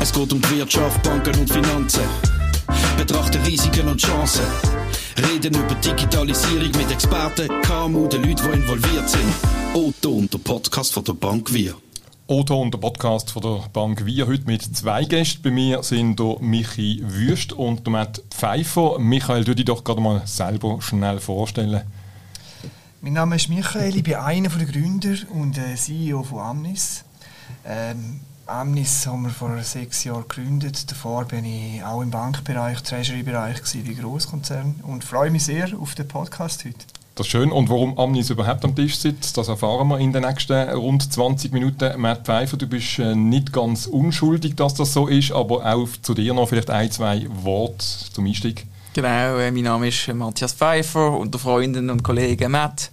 Es geht um die Wirtschaft, Banken und Finanzen. Betrachte Risiken und Chancen. Reden über Digitalisierung mit Experten, KMU, den Leuten, die involviert sind. Otto und der Podcast von der Bank Wir. Otto und der Podcast von der Bank Wir heute mit zwei Gästen. Bei mir sind der Michi Wüst und der Matt Pfeiffer. Michael, du dich doch gerade mal selber schnell vorstellen. Mein Name ist Michael, ich bin einer der Gründer und äh, CEO von Amnis. Ähm, Amnis haben wir vor sechs Jahren gegründet. Davor bin ich auch im Bankbereich, Treasury-Bereich bei Großkonzernen und freue mich sehr auf den Podcast heute. Das ist schön. Und warum Amnis überhaupt am Tisch sitzt, das erfahren wir in den nächsten rund 20 Minuten. Matt Pfeiffer, du bist äh, nicht ganz unschuldig, dass das so ist, aber auch zu dir noch vielleicht ein, zwei Worte zum Einstieg. Genau, äh, mein Name ist Matthias Pfeiffer und der Freundin und Kollege Matt.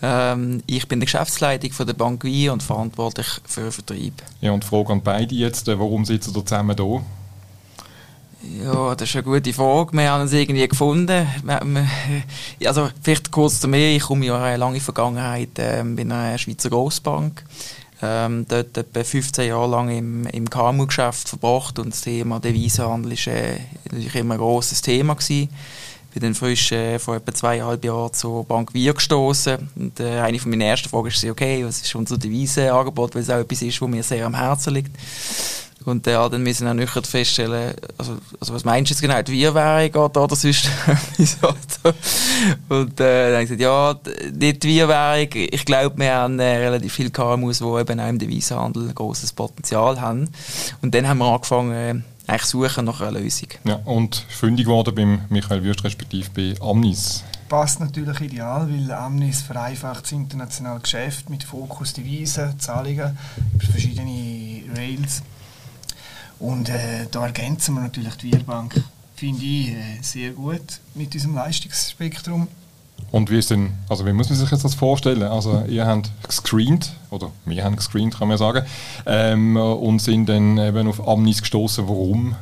Ähm, ich bin der Geschäftsleitung von der Bank Wien und verantwortlich für den Vertrieb. Ja, und Frage an beide jetzt, äh, warum sitzen ihr zusammen hier? Ja, das ist eine gute Frage. Wir haben es irgendwie gefunden. Also, vielleicht kurz zu mir. Ich komme ja eine lange Vergangenheit äh, bei einer Schweizer Grossbank. Ähm, dort etwa 15 Jahre lang im, im KMU-Geschäft verbracht und das Thema Devisenhandel war äh, natürlich immer ein grosses Thema gewesen. Bin dann frisch äh, vor etwa zweieinhalb Jahren zur Bank Wir gestoßen und äh, eine von meinen ersten Fragen ist okay, was ist unser Devisenangebot, weil es auch etwas ist, was mir sehr am Herzen liegt. Und äh, dann müssen wir nüchtern feststellen, also, also was meinst du jetzt genau, die Wir-Währung oder, oder sonst Und äh, dann habe ich gesagt, ja, nicht die Wir-Währung, ich glaube, wir haben äh, relativ viele KMUs, die eben auch im Devisenhandel ein grosses Potenzial haben. Und dann haben wir angefangen, eigentlich suchen nach einer Lösung. Ja, und fündig geworden beim Michael Würst, respektive bei Amnis passt natürlich ideal, weil Amnis vereinfacht das internationale Geschäft mit Fokus Devisen, Zahlungen über verschiedene Rails. Und äh, da ergänzen wir natürlich die Wirbank, finde ich, äh, sehr gut mit diesem Leistungsspektrum. Und wie, ist denn, also wie muss man sich jetzt das vorstellen? Also ihr habt gescreent, oder wir haben gescreent, kann man sagen, ähm, und sind dann eben auf Amnis gestoßen. Warum?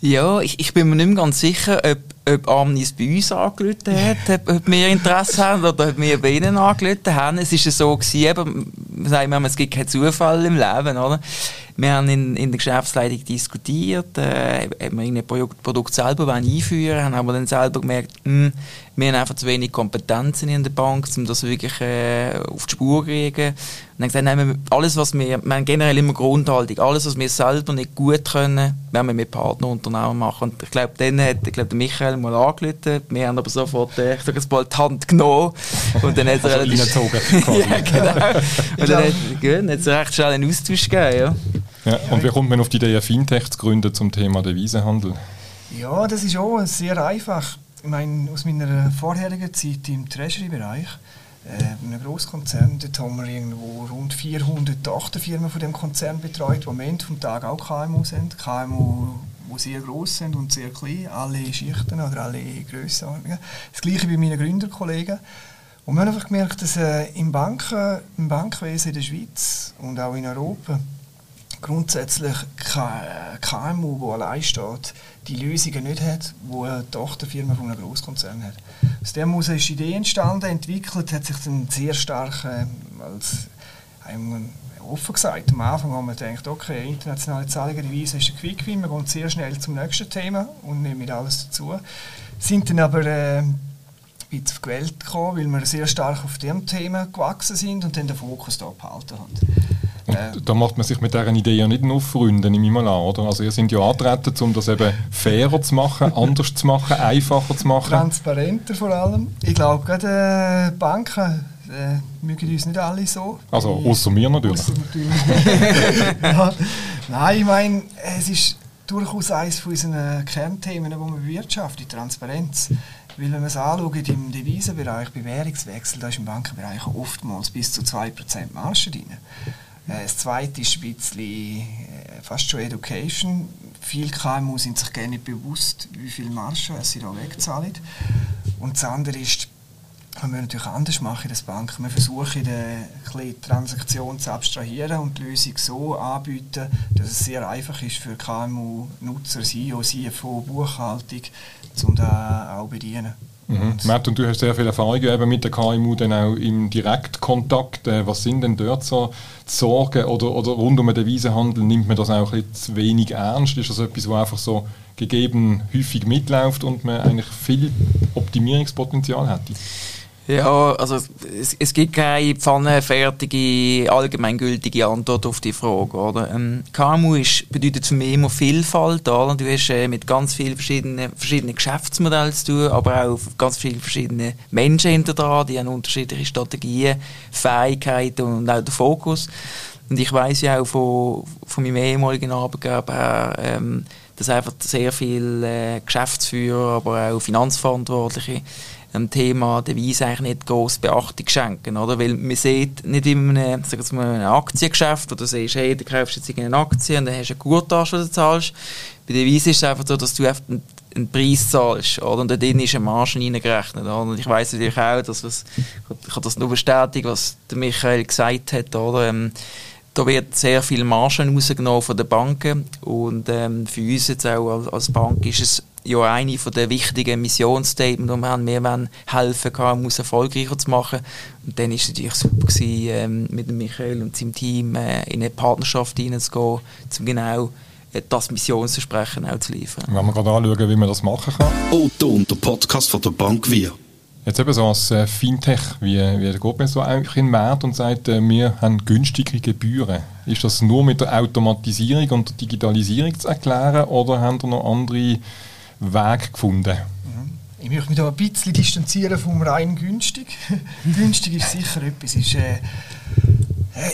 Ja, ich, ich bin mir nicht mehr ganz sicher, ob, ob Amnis bei uns angerufen hat, ob, wir Interesse haben oder ob wir bei ihnen angerufen haben. Es war so, gewesen, eben, wir, es gibt keinen Zufall im Leben, oder? Wir haben in, in der Geschäftsleitung diskutiert, äh, ob wir ein Produkt, selber einführen wollen, haben aber dann selber gemerkt, mh, hm, wir haben einfach zu wenig Kompetenzen in der Bank, um das wirklich äh, auf die Spur zu kriegen. Und dann gesagt, nein, alles, was wir, wir haben generell immer Grundhaltung, alles, was wir selber nicht gut können, werden wir mit Partnerunternehmen machen. Und ich glaube, dann hat ich glaub, der Michael mal angerufen, wir haben aber sofort, äh, ich sage jetzt mal, die Hand genommen. Und dann hat er also relativ... ja, genau. Und dann hat, gut, hat es recht schnell einen Austausch gegeben, ja. Ja, und wie kommt man auf die Idee, Fintech zu gründen zum Thema Devisenhandel? Ja, das ist auch sehr einfach. Ich meine, aus meiner vorherigen Zeit im Treasury-Bereich, äh, einem Großkonzern, dort haben wir irgendwo rund 400 Tochterfirmen von dem Konzern betreut, die am Ende des Tages auch KMU sind. KMU, die sehr groß sind und sehr klein, alle Schichten oder alle Grössenordnungen. Das gleiche bei meinen Gründerkollegen. Und wir haben einfach gemerkt, dass äh, im, Banken, im Bankwesen in der Schweiz und auch in Europa grundsätzlich kein KMU, wo allein steht, die Lösungen nicht hat, wo eine Tochterfirma von einem Großkonzern hat. Aus dem heraus ist die Idee entstanden, entwickelt, hat sich dann sehr stark äh, als einem offen gesagt. Am Anfang haben wir gedacht, okay, internationale Weise ist ein Quick-Win, wir gehen sehr schnell zum nächsten Thema und nehmen alles dazu. Sind dann aber äh, ein bisschen auf die Welt gekommen, weil wir sehr stark auf dem Thema gewachsen sind und dann den Fokus da behalten haben. Und äh, da macht man sich mit dieser Idee ja nicht nur Freunde, nehme ich mal an, oder? Also ihr seid ja antreten, um das eben fairer zu machen, anders zu machen, einfacher zu machen. Transparenter vor allem. Ich glaube, gerade äh, Banken äh, mögen uns nicht alle so. Also außer mir natürlich. Ausser natürlich. ja. Nein, ich meine, es ist durchaus eines von unseren Kernthemen, die wir bewirtschaften, die Transparenz. Weil wenn man es anschaut, im Devisenbereich, bei Währungswechsel, da ist im Bankenbereich oftmals bis zu 2% Marge drin. Äh, das zweite ist ein bisschen äh, fast schon Education. Viele KMU sind sich gerne nicht bewusst, wie viel Marge sie da wegzahlen. Und das andere ist, was wir natürlich anders machen in der Bank. Wir versuchen, die Transaktion zu abstrahieren und die Lösung so anbieten, dass es sehr einfach ist für KMU-Nutzer, CEO, CFO, Buchhaltung, um da auch zu bedienen. Mhm. Matt, und du hast sehr viel Erfahrung eben mit der KMU dann auch im Direktkontakt. Äh, was sind denn dort so Sorgen oder, oder rund um den Devisenhandel? Nimmt man das auch ein bisschen zu wenig ernst? Ist das etwas, was einfach so gegeben häufig mitläuft und man eigentlich viel Optimierungspotenzial hätte? Ja, also es, es gibt keine pfannenfertige, allgemeingültige Antwort auf die Frage. Oder? Ähm, KMU ist, bedeutet für mich immer Vielfalt. Oder? Du hast äh, mit ganz vielen verschiedenen, verschiedenen Geschäftsmodellen zu tun, aber auch ganz vielen verschiedenen Menschen hinter dran, die haben unterschiedliche Strategien, Fähigkeiten und auch den Fokus. Und ich weiß ja auch von, von meinem ehemaligen Arbeitgeber, ähm, dass einfach sehr viele äh, Geschäftsführer, aber auch Finanzverantwortliche dem Thema Devise eigentlich nicht große Beachtung schenken, oder? Weil man sieht nicht in einem, mal, einem Aktiengeschäft, wo du siehst, hey, du kaufst jetzt eine Aktie und dann hast du eine Guttasche, die du zahlst. Bei Devise ist es einfach so, dass du einen Preis zahlst, oder? Und da drin ist eine Marge reingerechnet, oder? Und ich weiss natürlich auch, dass was, ich kann das nur bestätigen, was der Michael gesagt hat, oder? Ähm, da wird sehr viel Margen rausgenommen von den Banken und ähm, für uns jetzt auch als Bank ist es ja eine von der wichtigen Missionsstatements, die wir haben. Wir wollen helfen, KMUs erfolgreicher zu machen. Und dann war es natürlich super, gewesen, ähm, mit Michael und seinem Team äh, in eine Partnerschaft hineinzugehen, um genau äh, das Missionsversprechen auch zu liefern. Wenn wir gerade anschauen, wie man das machen kann. Otto und der Podcast von der Bank Wir. Jetzt eben so als äh, Fintech, wie, wie geht man so eigentlich in den Markt und sagt, äh, wir haben günstige Gebühren. Ist das nur mit der Automatisierung und der Digitalisierung zu erklären oder haben da noch andere Weg gefunden? Ich möchte mich da ein bisschen distanzieren vom rein günstig. günstig ist sicher etwas. Ist, äh,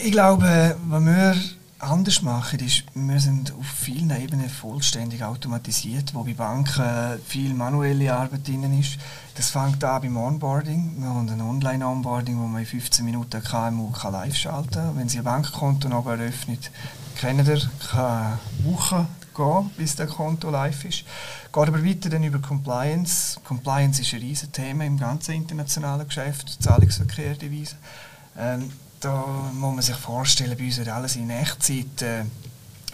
ich glaube, was wir anders machen, ist, wir sind auf vielen Ebenen vollständig automatisiert, wo bei Banken viel manuelle Arbeit drin ist. Das fängt an beim Onboarding. Wir haben ein Online-Onboarding, wo man in 15 Minuten KMU kann live schalten kann. Wenn Sie ein Bankkonto noch eröffnet, kennen ihr, kann Wochen gehen, bis das Konto live ist. Geht aber weiter dann über Compliance. Compliance ist ein riesiges Thema im ganzen internationalen Geschäft, Zahlungsverkehr, Devisen. Ähm, da muss man sich vorstellen, bei uns wird alles in Echtzeit äh,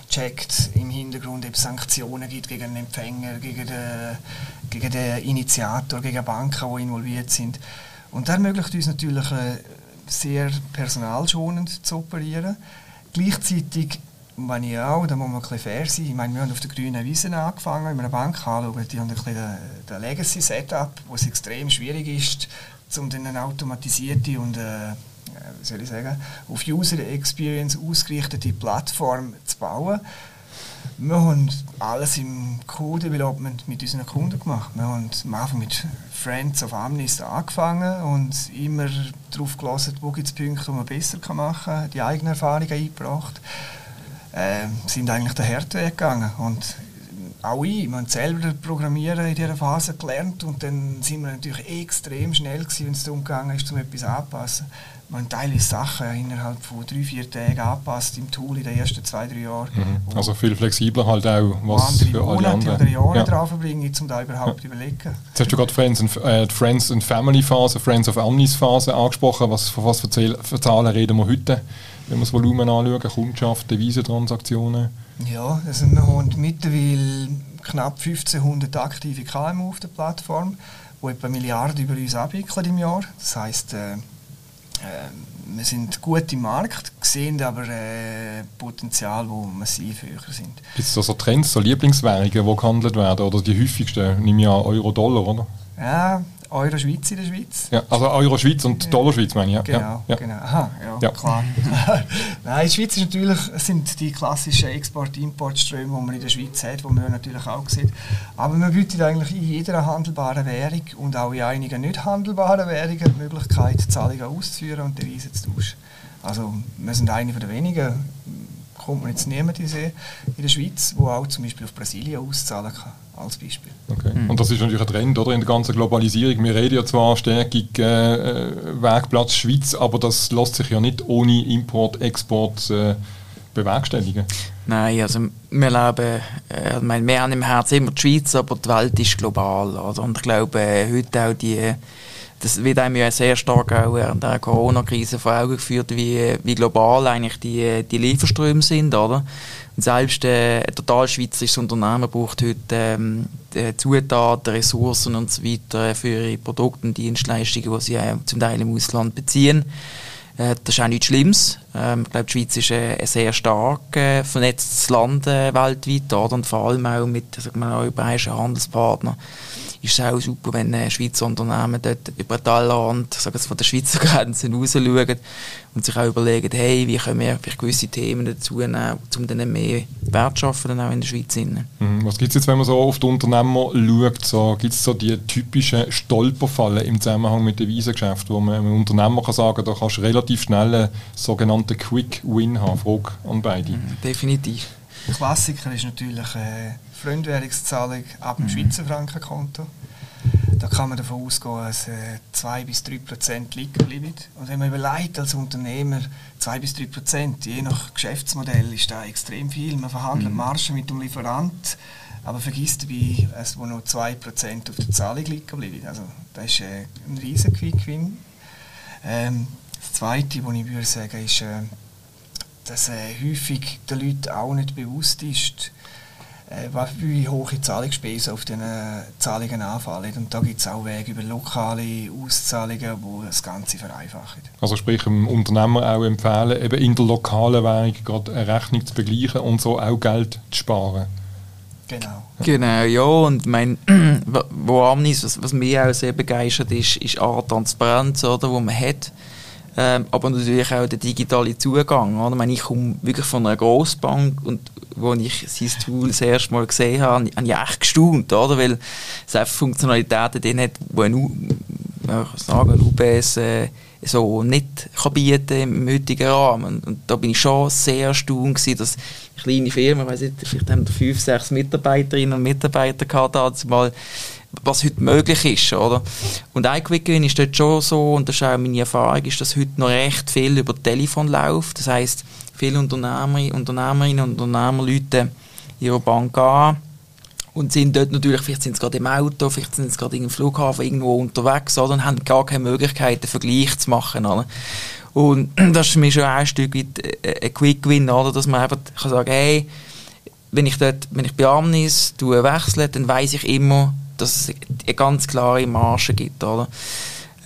checkt im Hintergrund, ob es Sanktionen gibt gegen den Empfänger, gegen den, gegen den Initiator, gegen Banken, die involviert sind. Und das ermöglicht uns natürlich äh, sehr personalschonend zu operieren. Gleichzeitig und wenn ich auch, dann muss man ein bisschen fair sein. Ich meine, wir haben auf der grünen Wiese angefangen, wenn wir eine Bank anschauen, die haben ein bisschen den Legacy-Setup, wo es extrem schwierig ist, um dann eine automatisierte und äh, wie soll ich sagen, auf User Experience ausgerichtete Plattform zu bauen. Wir haben alles im Code Development mit unseren Kunden gemacht. Wir haben am Anfang mit Friends of Amnist angefangen und immer darauf gelassen, wo gibt es Punkte, die man besser machen kann, die eigenen Erfahrungen eingebracht äh, sind eigentlich den Herdweg gegangen. Und auch ich, man selber Programmieren in dieser Phase gelernt und dann sind wir natürlich extrem schnell gewesen, wenn es darum gegangen ist, um etwas anzupassen. Man teilweise Sachen innerhalb von drei, vier Tagen angepasst im Tool in den ersten zwei, drei Jahren. Mhm. Also viel flexibler halt auch, was für alle Monate anderen. oder Jahre ja. drauf verbringen, um da überhaupt zu ja. überlegen. Jetzt hast du gerade Friends and, äh, Friends and Family Phase, Friends of Omnis Phase angesprochen. Was, von was für Zahlen reden wir heute? Wenn wir das Volumen anschauen, Kundschaft, Devisentransaktionen? Ja, wir haben mittlerweile knapp 1500 aktive KMU auf der Plattform, die etwa Milliarden über uns abwickeln im Jahr. Das heisst, äh, äh, wir sind gut im Markt, sehen aber äh, Potenzial, wo massiv höher sind. Gibt es da so Trends, so Lieblingswährungen, die gehandelt werden, oder die häufigsten? Ich an Euro-Dollar, oder? Ja, Euro Schweiz in der Schweiz. Ja, also Euro Schweiz und Dollar Schweiz meine ich. Ja. Genau, ja. genau. Aha, ja, ja. klar. Nein, in der Schweiz ist natürlich, sind die klassischen Export-Import-Ströme, die man in der Schweiz hat, die man natürlich auch sieht. Aber man bietet eigentlich in jeder handelbaren Währung und auch in einigen nicht handelbaren Währungen die Möglichkeit, Zahlungen auszuführen und Devisen zu tauschen. Also wir sind eine der wenigen kommt man jetzt niemand in der Schweiz, der auch zum Beispiel auf Brasilien auszahlen kann, als Beispiel. Okay. Mhm. Und das ist natürlich ein Trend oder, in der ganzen Globalisierung. Wir reden ja zwar Stärkung äh, Wegplatz Schweiz, aber das lässt sich ja nicht ohne Import, Export äh, bewerkstelligen. Nein, also wir leben, äh, ich meine, wir haben im Herzen immer die Schweiz, aber die Welt ist global. Oder? Und ich glaube, äh, heute auch die das wird einem ja sehr stark auch während der Corona-Krise vor Augen geführt, wie, wie global eigentlich die, die Lieferströme sind, oder? Selbst äh, ein total schweizerisches Unternehmen braucht heute ähm, Zutaten, Ressourcen und so weiter für ihre Produkte und Dienstleistungen, die sie äh, zum Teil im Ausland beziehen. Äh, das ist auch nichts Schlimmes. Ähm, ich glaube, die Schweiz ist äh, ein sehr stark äh, vernetztes Land äh, weltweit oder? und vor allem auch mit sagen wir, europäischen Handelspartnern ist es auch super, wenn äh, Schweizer Unternehmen dort über Tellerrand, sagen von der Schweizer Grenze raus schauen und sich auch überlegen, hey, wie können wir vielleicht gewisse Themen dazu nehmen, um dann mehr Wert zu schaffen, dann auch in der Schweiz. Mhm. Was gibt es jetzt, wenn man so auf die Unternehmer schaut, so, gibt es so die typischen Stolperfallen im Zusammenhang mit dem Wiesengeschäft, wo man einem Unternehmer kann sagen, da kannst du relativ schnell einen sogenannten Quick-Win haben? Frage an beide. Mhm, definitiv. Klassiker ist natürlich äh, Fremdwährungszahlung ab dem mhm. Schweizer Frankenkonto. Da kann man davon ausgehen, dass äh, 2 bis 3 Prozent liegen bleiben. Und wenn man überlegt als Unternehmer, 2 bis 3 Prozent, je nach Geschäftsmodell ist da extrem viel. Man verhandelt mhm. Margen mit dem Lieferant, aber vergisst dabei, dass wo noch 2 Prozent auf der Zahlung liegen bleiben. Also das ist äh, ein riesen Quick-Win. Ähm, das Zweite, was ich würde sagen, ist, äh, dass äh, häufig den Leuten auch nicht bewusst ist, wie hohe Zahlungsspesen auf diesen Zahlungen anfallen. Und da gibt es auch Wege über lokale Auszahlungen, die das Ganze vereinfachen. Also sprich, dem Unternehmer auch empfehlen, eben in der lokalen Währung gerade eine Rechnung zu begleichen und so auch Geld zu sparen. Genau. Genau, ja, und mein, wo Amnis, was, was mich auch sehr begeistert ist, ist auch Transparenz, oder, wo man hat. Ähm, aber natürlich auch der digitale Zugang. Oder? Ich, meine, ich komme wirklich von einer Grossbank und als ich sein Tool das erste Mal gesehen habe, habe ich echt gestaunt, oder? weil es einfach Funktionalitäten drin hat, die ein, ja, sagen, UBS äh, so nicht kann bieten im heutigen Rahmen. Und da bin ich schon sehr erstaunt gewesen, dass kleine Firmen, ich weiß nicht, vielleicht haben fünf, sechs Mitarbeiterinnen und Mitarbeiter gehabt, mal was heute möglich ist, oder? Und iQuickWin ist dort schon so, und das ist auch meine Erfahrung, ist, dass heute noch recht viel über Telefon läuft. Das heisst, viele Unternehmer, Unternehmerinnen und Unternehmer Leute ihre Bank an und sind dort natürlich, vielleicht sind sie gerade im Auto, vielleicht sind sie gerade im Flughafen irgendwo unterwegs, oder? Und haben gar keine Möglichkeit, einen Vergleich zu machen, oder? Und das ist für mich schon ein Stück weit äh, ein Quick-Win, oder? Dass man einfach kann sagen, hey, wenn ich dort, wenn ich bei Amnis wechsle, dann weiß ich immer, dass es eine ganz klare Marge gibt. Oder?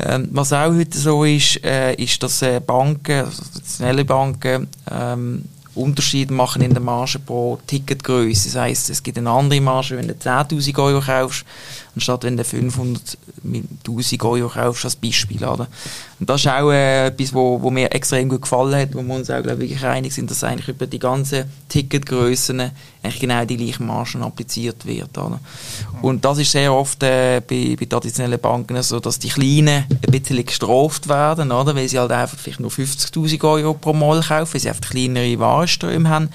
Ähm, was auch heute so ist, äh, ist, dass äh, Banken, also traditionelle Banken, ähm, Unterschied machen in der Marge pro Ticketgröße. Das heisst, es gibt eine andere Marge, wenn du 10.000 Euro kaufst, anstatt wenn du 500.000 Euro kaufst, als Beispiel. Oder? Und das ist auch äh, etwas, wo, wo mir extrem gut gefallen hat, wo wir uns auch glaub, wirklich einig sind, dass eigentlich über die ganzen Ticketgrößen eigentlich genau die gleichen Margen appliziert wird. Oder? Und das ist sehr oft äh, bei, bei traditionellen Banken so, dass die Kleinen ein bisschen gestraft werden, oder? weil sie halt einfach vielleicht nur 50'000 Euro pro Mal kaufen, weil sie einfach kleinere Warenströme haben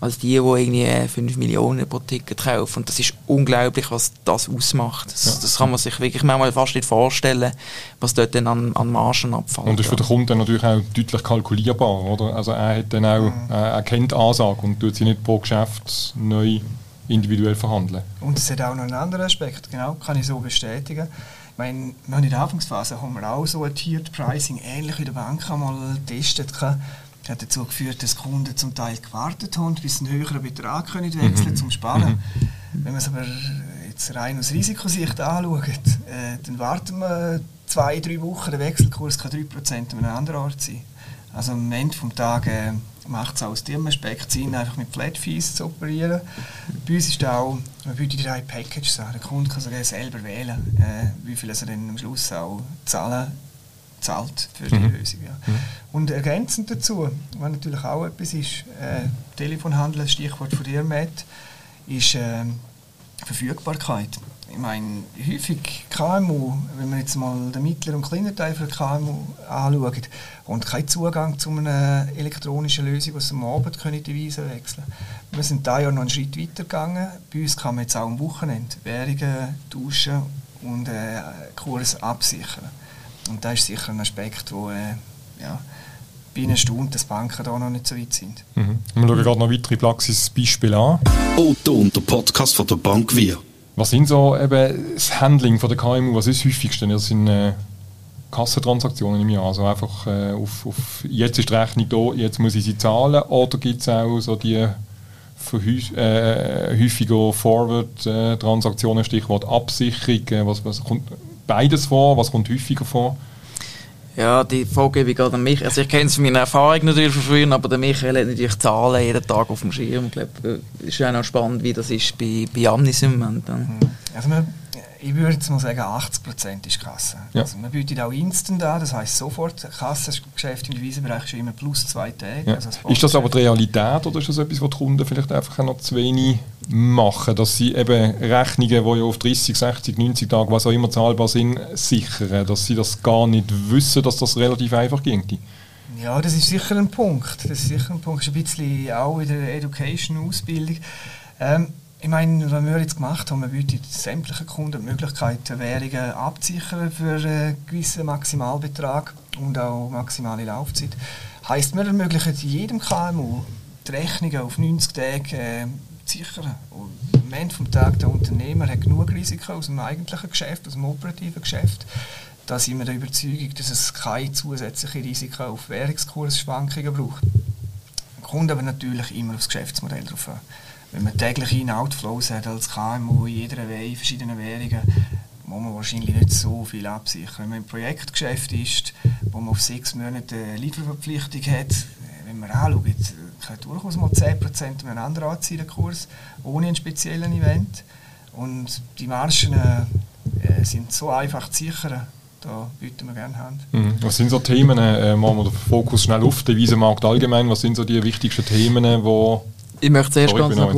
als die, die irgendwie 5 Millionen pro Ticket kaufen. Und das ist unglaublich, was das ausmacht. Das, ja. das kann man sich wirklich manchmal fast nicht vorstellen, was dort dann an, an Margen abfällt. Und das ist für den Kunden natürlich auch deutlich kalkulierbar, oder? Also er hat dann auch, mhm. äh, er kennt Ansage und tut sie nicht pro Geschäft neu individuell verhandeln. Und es hat auch noch einen anderen Aspekt, genau, kann ich so bestätigen. Ich meine, in der Anfangsphase haben wir auch so ein Tiered Pricing, ähnlich wie der Bank einmal getestet. Das hat dazu geführt, dass Kunden zum Teil gewartet haben, bis sie einen höheren Betrag können wechseln mhm. zum Sparen. Mhm. Wenn man es aber jetzt rein aus Risikosicht anschaut, äh, dann warten wir zwei, drei Wochen, der Wechselkurs kann 3% an einem anderen Ort sein. Also am Ende des Tages äh, macht es aus diesem Aspekt Sinn, einfach mit Flat Fees zu operieren. Bei uns ist auch, man bietet drei Packages an. Der Kunde kann sogar selber wählen, äh, wie viel er dann am Schluss auch zahlen zahlt für die mhm. Lösung. Ja. Mhm. Und ergänzend dazu, was natürlich auch etwas ist, äh, Telefonhandel, das Stichwort von dir, Matt, ist äh, Verfügbarkeit. Ich meine, häufig KMU, wenn man jetzt mal den mittleren und kleinen Teil von KMU anschaut, und keinen Zugang zu einer elektronischen Lösung, was am Abend können die Weise wechseln Wir sind da ja noch einen Schritt weiter gegangen. Bei uns kann man jetzt auch am Wochenende Währungen tauschen und äh, Kurs absichern. Und das ist sicher ein Aspekt, wo äh, ja, bei einer Stunde, dass Banken da noch nicht so weit sind. Mhm. Wir schauen gerade noch weitere Praxisbeispiele an. Otto und der Podcast von der Bank Wir. Was sind so eben das Handling von der KMU, was ist das häufigste? Das sind äh, Kassentransaktionen im Jahr? Also einfach äh, auf, auf, jetzt ist die Rechnung da, jetzt muss ich sie zahlen oder gibt es auch so die äh, häufiger Forward-Transaktionen, Stichwort Absicherung, äh, was, was kommt beides vor, was kommt häufiger vor? Ja, die Frage gebe ich gerade an mich. Also ich kenne es von meiner Erfahrung natürlich von früher, aber der Michael hat natürlich Zahlen jeden Tag auf dem Schirm. Ich glaube, es ist auch noch spannend, wie das ist bei, bei Amnis im Moment. Also man ich würde jetzt mal sagen, 80% ist Kasse. Ja. Also man bietet auch Instant an, das heisst sofort, Kassengeschäft im Devisenbereich ist immer plus zwei Tage. Ja. Also ist das aber die Realität oder ist das etwas, was die Kunden vielleicht einfach noch zu wenig machen, dass sie eben Rechnungen, die ja auf 30, 60, 90 Tage, was auch immer zahlbar sind, sichern, dass sie das gar nicht wissen, dass das relativ einfach ging? Ja, das ist sicher ein Punkt. Das ist sicher ein Punkt. Das ist ein bisschen auch in der Education-Ausbildung. Ähm, ich meine, was wir jetzt gemacht haben, wir bieten sämtlichen Kunden die Möglichkeit, Währungen abzusichern für einen gewissen Maximalbetrag und auch maximale Laufzeit. Heißt, wir ermöglichen jedem KMU die Rechnungen auf 90 Tage äh, zu sichern. Und am Ende des Tages der Unternehmer hat genug Risiken aus dem eigentlichen Geschäft, aus dem operativen Geschäft. Da sind wir der Überzeugung, dass es keine zusätzlichen Risiken auf Währungskursschwankungen braucht. Kommt aber natürlich immer aufs Geschäftsmodell drauf an wenn man tägliche In-Outflows hat als KMU in jeder in verschiedenen Währungen, muss man wahrscheinlich nicht so viel absichern. Wenn man im Projektgeschäft ist, wo man auf sechs Monate eine Lieferverpflichtung hat, wenn man anschaut, kann durchaus mal 10% miteinander anziehen, der Kurs, ohne einen speziellen Event. Und die Margen äh, sind so einfach zu sichern, da bieten wir gerne Hand. Mhm. Was sind so Themen, äh, machen wir den Fokus schnell auf, der Wiesenmarkt allgemein, was sind so die wichtigsten Themen, die ich möchte zuerst Sorry, ganz noch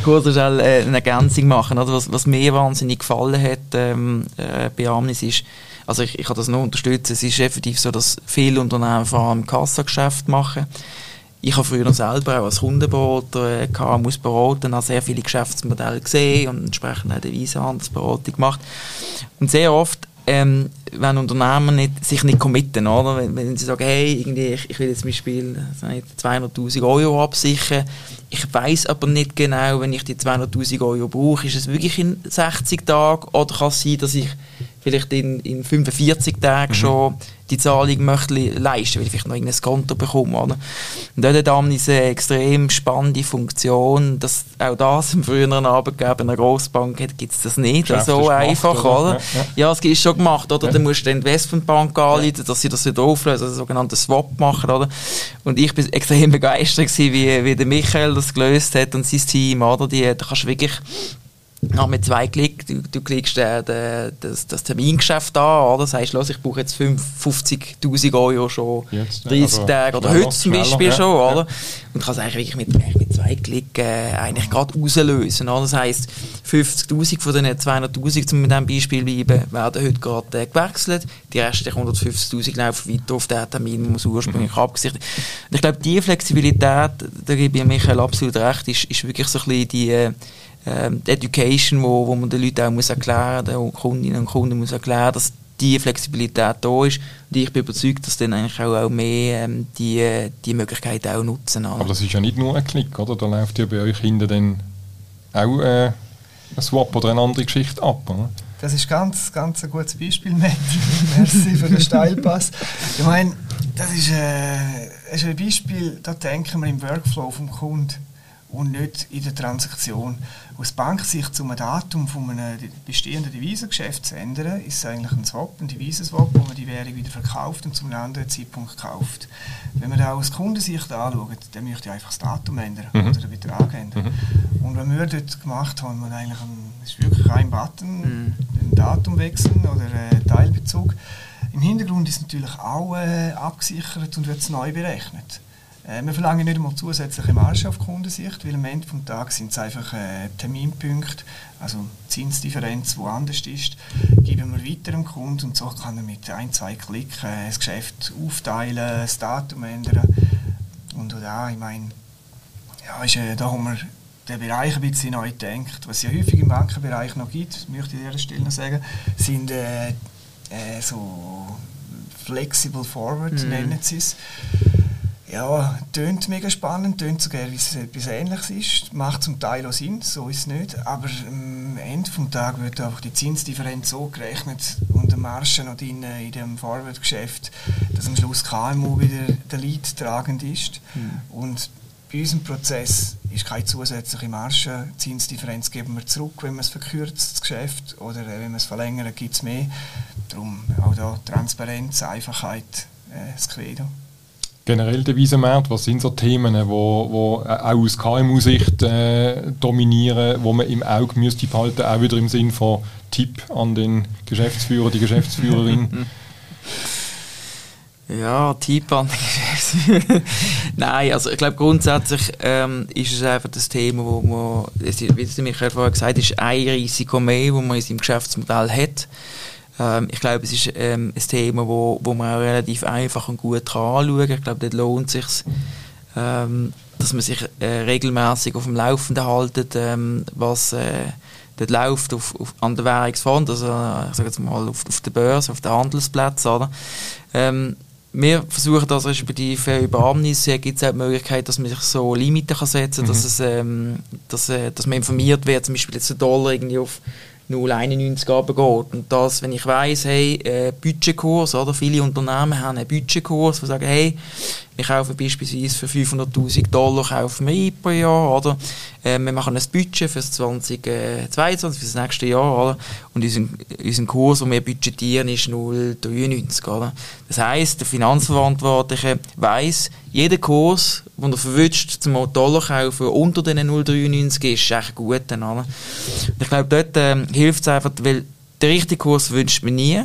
kurz, kurz schnell äh, eine Ergänzung machen. Oder? Was, was mir wahnsinnig gefallen hat ähm, äh, bei Amnis ist, also ich, ich kann das nur unterstützen, es ist effektiv so, dass viele Unternehmen vor allem Kassageschäft machen. Ich habe früher selber auch als Kundenberater äh, KMUs beraten, habe sehr viele Geschäftsmodelle gesehen und entsprechend auch Devisenhandelsberatung gemacht. Und sehr oft ähm, wenn Unternehmen nicht, sich nicht committen, oder? Wenn, wenn sie sagen, hey, irgendwie, ich, ich will jetzt zum Beispiel 200'000 Euro absichern, ich weiß aber nicht genau, wenn ich die 200'000 Euro brauche, ist es wirklich in 60 Tagen? Oder kann es sein, dass ich vielleicht in, in 45 Tagen mhm. schon die Zahlung möchte leisten, weil ich vielleicht noch ein Konto bekomme. Oder? Und dort hat Amnis eine extrem spannende Funktion, dass auch das im früheren Arbeitgeber in einer Grossbank gibt es das nicht so einfach. Gemacht, oder? oder? Ja, ja. es ist schon gemacht. Oder? Ja. Dann musst du die Investmentbank anleiten, dass sie das wieder auflösen, also einen sogenannten Swap machen. Oder? Und ich bin extrem begeistert gewesen, wie, wie der Michael das gelöst hat und sein Team. Oder? Die, da kannst du wirklich nach mit zwei Klick, du, du klickst äh, de, das, das Termingeschäft an, oder? Das heißt, los, ich brauche jetzt 50.000 Euro schon jetzt, 30 also Tage oder heute zum Beispiel ja, schon, ja. oder? Und kann es eigentlich wirklich mit, mit zwei Klick äh, eigentlich gerade rauslösen, oder? Das heisst, 50.000 von den 200.000, um mit diesem Beispiel bleiben, werden heute gerade äh, gewechselt. Die restlichen 150.000 laufen weiter auf den Termin, den man ursprünglich mhm. abgesichert hat. Ich glaube, diese Flexibilität, da gebe ich Michael absolut recht, ist, ist wirklich so ein bisschen die äh, ähm, Education, wo, wo man den Leuten auch muss erklären muss, den Kundinnen und Kunden muss erklären, dass die Flexibilität da ist. Und ich bin überzeugt, dass dann eigentlich auch, auch mehr ähm, die, die Möglichkeit auch nutzen. Aber das ist ja nicht nur ein Klick, oder? Da läuft ja bei euch hinten dann auch äh, ein Swap oder eine andere Geschichte ab, oder? Das ist ganz, ganz ein gutes Beispiel, Matt. Merci für den Steilpass. Ich meine, das ist, äh, ist ein Beispiel, da denken wir im Workflow vom Kunden und nicht in der Transaktion. Aus Banksicht zum Datum von einem bestehenden Devisengeschäft zu ändern, ist es eigentlich ein Swap, ein Devisenswap, wo man die Währung wieder verkauft und zu einem anderen Zeitpunkt kauft. Wenn man das aus Kundensicht anschaut, dann möchte ich einfach das Datum ändern mhm. oder den Betrag ändern. Mhm. Und was wir dort gemacht haben, man eigentlich ein, ist wirklich ein Button, mhm. ein Datum wechseln oder einen Teilbezug. Im Hintergrund ist natürlich auch äh, abgesichert und wird neu berechnet. Äh, wir verlangen nicht einmal zusätzliche Marge auf Kundensicht, weil am Ende des Tages sind es einfach äh, Terminpunkte, also Zinsdifferenz, die anders ist, geben wir weiter dem Kunden und so kann er mit ein, zwei Klicken äh, das Geschäft aufteilen, das Datum ändern. Und auch, ich meine, ja, ist, äh, da haben wir den Bereich ein bisschen neu gedacht. Was es ja häufig im Bankenbereich noch gibt, möchte ich an dieser Stelle noch sagen, sind äh, äh, so Flexible Forward, mm. nennen sie es Ja, tönt mega spannend, tönt sogar, wie es etwas Ähnliches ist. Macht zum Teil auch Sinn, so ist es nicht. Aber am Ende des Tages wird einfach die Zinsdifferenz so gerechnet und der Marge noch drin in dem Forward-Geschäft, dass am Schluss KMU wieder der Lead tragend ist. Mhm. Und bei unserem Prozess ist keine zusätzliche Marge. Zinsdifferenz geben wir zurück, wenn man es verkürzt, das Geschäft, oder wenn man es verlängert, gibt es mehr. Darum auch da Transparenz, Einfachheit, äh, das Credo generell der Wiesenmarkt? Was sind so Themen, die wo, wo auch aus KMU-Sicht äh, dominieren, wo man im Auge müsste behalten, auch wieder im Sinn von Tipp an den Geschäftsführer, die Geschäftsführerin? Ja, Tipp an den Geschäftsführer. Nein, also ich glaube grundsätzlich ähm, ist es einfach das Thema, wo man, wie es Michael vorher gesagt hat, ist ein Risiko mehr, das man in seinem Geschäftsmodell hat. Ähm, ich glaube, es ist ähm, ein Thema, wo, wo man auch relativ einfach und gut kann anschauen kann. Ich glaube, dort lohnt es sich, ähm, dass man sich äh, regelmäßig auf dem Laufenden haltet, ähm, was äh, dort läuft auf, auf, an der Währungsfond, also ich sage jetzt mal auf, auf der Börse, auf den Handelsplätzen. Oder? Ähm, wir versuchen das respektive über Amnis gibt es auch die Möglichkeit, dass man sich so Limiten kann setzen kann, mhm. dass, es, ähm, dass, äh, dass man informiert wird, zum Beispiel jetzt der Dollar irgendwie auf 0,91 runtergeht. Und das, wenn ich weiss, hey, äh, Budgetkurs, oder? Viele Unternehmen haben einen Budgetkurs, die sagen, hey, wir kaufen beispielsweise für 500'000 Dollar kaufen wir ein pro Jahr, oder? Äh, wir machen ein Budget für 2022, für das nächste Jahr, oder? Und unser, unser Kurs, den wir budgetieren, ist 0,93, oder? Das heisst, der Finanzverantwortliche weiss, jeder Kurs, den er verwünscht, zum Dollar kaufen, unter den 0,93 ist, ist echt gut, oder? Ich glaube, dort äh, hilft es einfach, weil der richtige Kurs wünscht man nie.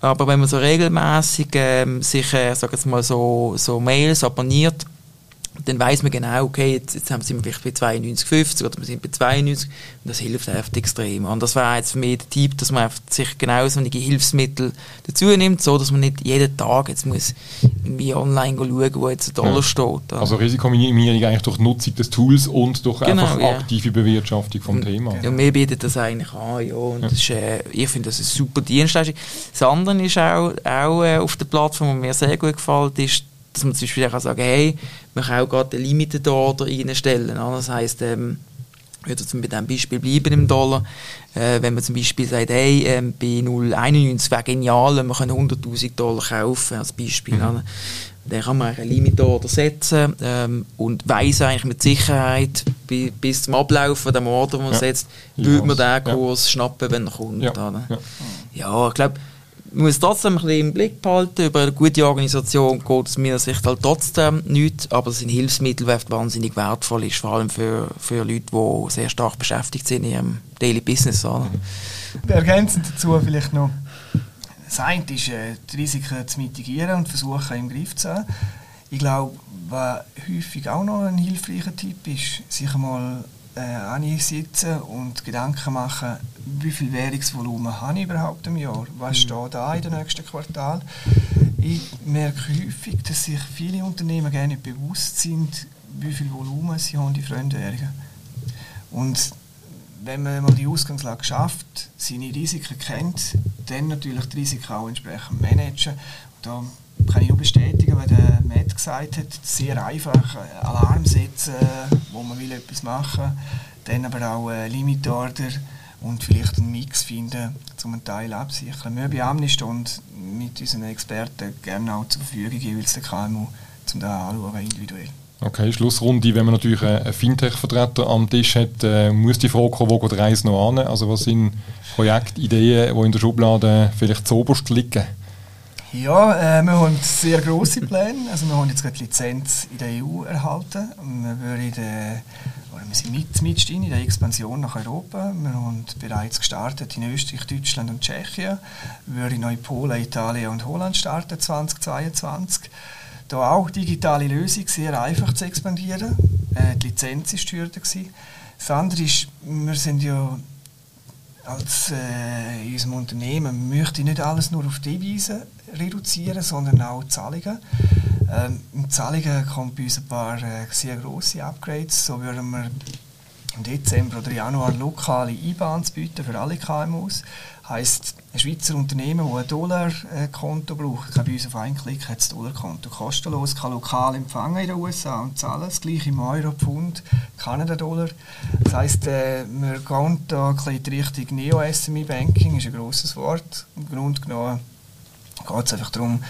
Aber wenn man so regelmäßig ähm, sich, äh, sag jetzt mal so, so Mails abonniert, dann weiß man genau, okay, jetzt, jetzt sind wir vielleicht bei 92,50 oder wir sind bei 92 und das hilft einfach extrem. Und das wäre jetzt für mich der Tipp, dass man sich genau so einige Hilfsmittel dazu nimmt, so dass man nicht jeden Tag jetzt muss irgendwie online schauen, wo jetzt ein Dollar ja. steht. Also Risikominimierung eigentlich durch Nutzung des Tools und durch genau, einfach ja. aktive Bewirtschaftung vom und, Thema. Ja, wir bieten das eigentlich an, ja, und ja. Ist, äh, ich finde das eine super Dienstleistung. Das andere ist auch, auch äh, auf der Plattform, was mir sehr gut gefällt, ist, dass man zum Beispiel auch sagen hey, man kann auch gerade eine Limited Order reinstellen. Das heisst, ähm, würde bei diesem Beispiel bleiben im Dollar, äh, wenn man zum Beispiel sagt, hey, ähm, bei 0,91 wäre genial, wir 100'000 Dollar kaufen als Beispiel. Mhm. Dann kann man eine Limit Order setzen ähm, und weiss eigentlich mit Sicherheit, bi bis zum Ablauf von dem Order, den man ja. setzt, würde man den Kurs ja. schnappen, wenn er kommt. Ja. ja ich glaube, man muss trotzdem ein bisschen im Blick behalten. Über eine gute Organisation geht es mir Sicht halt trotzdem nichts, aber es sind Hilfsmittel, die wahnsinnig wertvoll ist, vor allem für, für Leute, die sehr stark beschäftigt sind in ihrem Daily Business. Oder? Ergänzend dazu vielleicht noch, das eine ist, äh, die Risiken zu mitigieren und versuchen im Griff zu haben. Ich glaube, was häufig auch noch ein hilfreicher Tipp ist, sich einmal äh, sitzen und Gedanken machen, wie viel Währungsvolumen habe ich überhaupt im Jahr? Was mhm. steht da in den nächsten Quartal? Ich merke häufig, dass sich viele Unternehmen gerne nicht bewusst sind, wie viel Volumen sie haben, die Fremdwährungen. Und wenn man mal die Ausgangslage schafft, seine Risiken kennt, dann natürlich die Risiken auch entsprechend managen. Und da kann ich nur bestätigen, was der Matt gesagt hat, sehr einfach äh, Alarm setzen, wo man will etwas machen, dann aber auch äh, Limit Order und vielleicht einen Mix finden, um einen Teil absichern. Wir bei Amnist und mit unseren Experten gerne auch zur Verfügung jeweils der KMU, um anschauen, individuell. Okay, Schlussrunde. Wenn man natürlich einen Fintech-Vertreter am Tisch hat, äh, muss die Frage kommen, wo geht die Reise noch an? Also was sind Projektideen, die in der Schublade vielleicht zuoberst liegen? Ja, äh, wir haben sehr grosse Pläne. Also wir haben jetzt gerade die Lizenz in der EU erhalten. Wir, würden, äh, wir sind mit, mit in der Expansion nach Europa. Wir haben bereits gestartet in Österreich, Deutschland und Tschechien. Wir würden in Polen, Italien und Holland starten 2022. Da auch digitale Lösung, sehr einfach zu expandieren. Äh, die Lizenz war die. Das andere ist, wir sind ja als äh, in unserem Unternehmen möchte ich nicht alles nur auf die Weise reduzieren, sondern auch Zahlungen. Ähm, Im Zahlungen kommen bei uns ein paar äh, sehr grosse Upgrades. So würden wir im Dezember oder Januar lokale IBANs bieten für alle KMUs. Heißt, ein Schweizer Unternehmen, das ein Dollarkonto braucht, kann bei uns auf einen Klick das Dollarkonto kostenlos, kann lokal empfangen in den USA und zahlen. Das gleiche im Euro, Pfund, Kanada-Dollar. Das heisst, wir gehen da in Richtung Neo-SME-Banking, ist ein grosses Wort. Im Grunde genommen geht es einfach darum,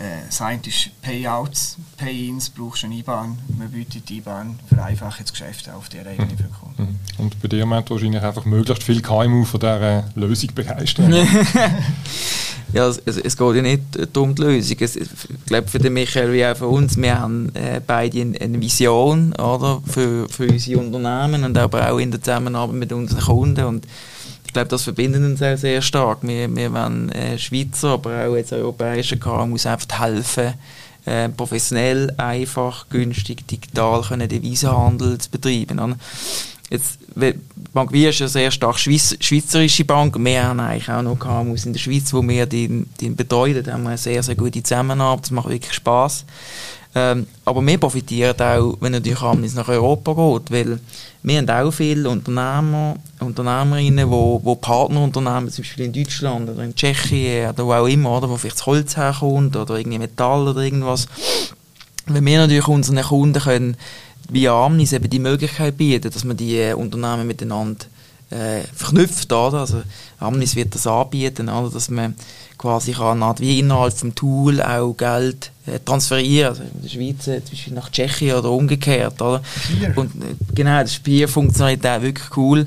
äh, das eine ist Payouts, Pay-ins, brauchst du eine IBAN, man bietet die IBAN, vereinfacht das Geschäft auf dieser Ebene für Kunden. Mhm. Und bei dir meint wahrscheinlich einfach möglichst viel KMU von dieser Lösung begeistern. ja, es, es, geht ja nicht um die Lösung. Es, ich glaube, für den Michael wie auch für uns, wir haben äh, beide eine Vision oder, für, für unsere Unternehmen und aber auch in der Zusammenarbeit mit unseren Kunden. Und ich glaube, das verbindet uns auch sehr stark. Wir, wir wollen äh, Schweizer, aber auch jetzt europäische KMUs einfach helfen, äh, professionell, einfach, günstig, digital können Devisenhandel zu betreiben. Oder? Jetzt, Bank Wie ist eine sehr stark Schweiz, schweizerische Bank. Wir haben eigentlich auch noch KMUs in der Schweiz, wo wir die, die betreuen. Da haben wir eine sehr, sehr gute Zusammenarbeit. Das macht wirklich Spaß. Ähm, aber wir profitieren auch, wenn natürlich Amnis nach Europa geht, weil wir haben auch viele Unternehmer, Unternehmerinnen, wo, wo Partnerunternehmen, zum Beispiel in Deutschland oder in Tschechien oder wo auch immer, oder, wo vielleicht das Holz herkommt oder irgendwie Metall oder irgendwas. Wenn wir natürlich unseren Kunden können via Amnis eben die Möglichkeit bieten, dass man die äh, Unternehmen miteinander äh, verknüpft, oder? Also Amnis wird das anbieten, oder? dass man quasi kann wie innerhalb vom Tool auch Geld äh, transferieren, also in der Schweiz äh, zum Beispiel nach Tschechien oder umgekehrt, oder? Und äh, genau, das ist bei Funktionalität wirklich cool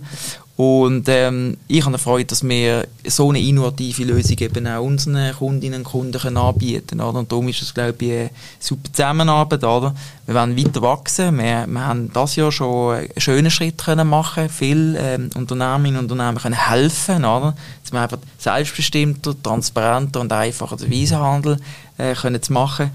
und ähm, ich habe eine Freude, dass wir so eine innovative Lösung eben auch unseren Kundinnen und Kunden können anbieten können. Und darum ist es, glaube ich, eine super Zusammenarbeit. Oder? Wir wollen weiter wachsen. Wir, wir haben das Jahr schon einen schönen Schritt können machen Viele ähm, Unternehmerinnen und Unternehmen können helfen, oder? dass wir einfach selbstbestimmter, transparenter und einfacher den Wiesenhandel äh, können zu machen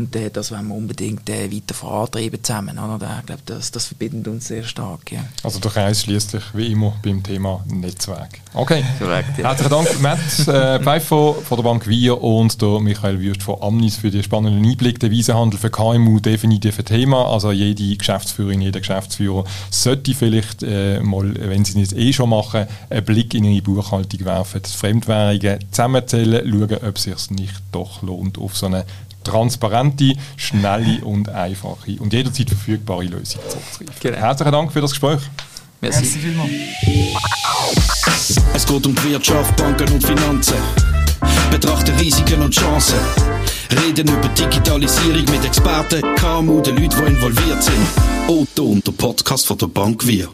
und äh, das wollen wir unbedingt äh, weiter vorantreiben zusammen. Oder? Ich glaube, das, das verbindet uns sehr stark. Ja. Also der Kreis schließt sich wie immer beim Thema Netzwerk. Okay. Korrekt, ja. Herzlichen Dank, Matt äh, Pfeiffer von der Bank Wir und der Michael Würst von Amnis für die spannenden Einblick. Der Wiesenhandel für KMU definitiv ein Thema. Also jede Geschäftsführerin, jeder Geschäftsführer sollte vielleicht äh, mal, wenn sie es eh schon machen, einen Blick in ihre Buchhaltung werfen, die Fremdwährungen zusammenzählen, schauen, ob es sich nicht doch lohnt, auf so eine transparente, schnelle und einfache und jederzeit verfügbare Lösung zurückzugreifen. Genau. Herzlichen Dank für das Gespräch. Merci, Merci vielmals. Es geht um die Wirtschaft, Banken und Finanzen. Betrachte Risiken und Chancen. Reden über Digitalisierung mit Experten, KMU, den Leuten, die involviert sind. Otto und der Podcast von der Bank Wir.